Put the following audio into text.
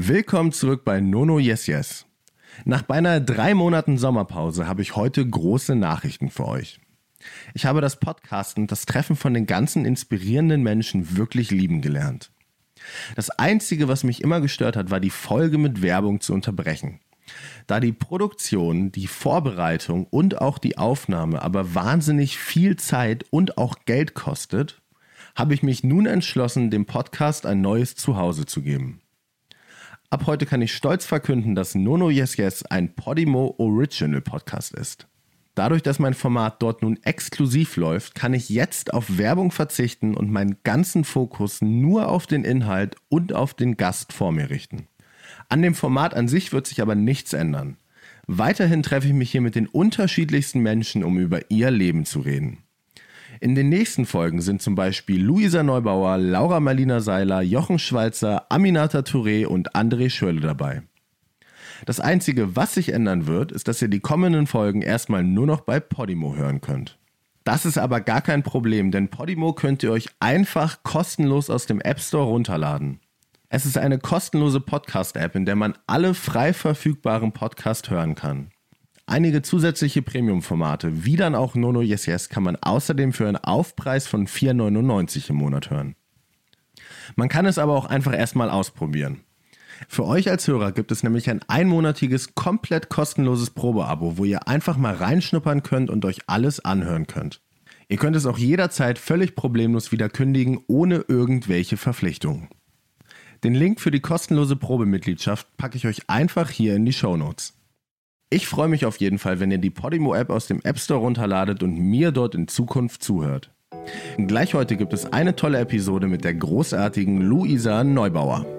Willkommen zurück bei Nono Yes Yes. Nach beinahe drei Monaten Sommerpause habe ich heute große Nachrichten für euch. Ich habe das Podcasten das Treffen von den ganzen inspirierenden Menschen wirklich lieben gelernt. Das Einzige, was mich immer gestört hat, war die Folge mit Werbung zu unterbrechen. Da die Produktion, die Vorbereitung und auch die Aufnahme aber wahnsinnig viel Zeit und auch Geld kostet, habe ich mich nun entschlossen, dem Podcast ein neues Zuhause zu geben. Ab heute kann ich stolz verkünden, dass Nono Yes Yes ein Podimo Original Podcast ist. Dadurch, dass mein Format dort nun exklusiv läuft, kann ich jetzt auf Werbung verzichten und meinen ganzen Fokus nur auf den Inhalt und auf den Gast vor mir richten. An dem Format an sich wird sich aber nichts ändern. Weiterhin treffe ich mich hier mit den unterschiedlichsten Menschen, um über ihr Leben zu reden. In den nächsten Folgen sind zum Beispiel Luisa Neubauer, Laura Marlina Seiler, Jochen Schweizer, Aminata Touré und André Schörle dabei. Das Einzige, was sich ändern wird, ist, dass ihr die kommenden Folgen erstmal nur noch bei Podimo hören könnt. Das ist aber gar kein Problem, denn Podimo könnt ihr euch einfach kostenlos aus dem App Store runterladen. Es ist eine kostenlose Podcast-App, in der man alle frei verfügbaren Podcasts hören kann. Einige zusätzliche Premium-Formate, wie dann auch Nono Yes Yes, kann man außerdem für einen Aufpreis von 4,99 im Monat hören. Man kann es aber auch einfach erstmal ausprobieren. Für euch als Hörer gibt es nämlich ein einmonatiges, komplett kostenloses Probeabo, wo ihr einfach mal reinschnuppern könnt und euch alles anhören könnt. Ihr könnt es auch jederzeit völlig problemlos wieder kündigen, ohne irgendwelche Verpflichtungen. Den Link für die kostenlose Probemitgliedschaft packe ich euch einfach hier in die Show Notes. Ich freue mich auf jeden Fall, wenn ihr die Podimo-App aus dem App Store runterladet und mir dort in Zukunft zuhört. Gleich heute gibt es eine tolle Episode mit der großartigen Luisa Neubauer.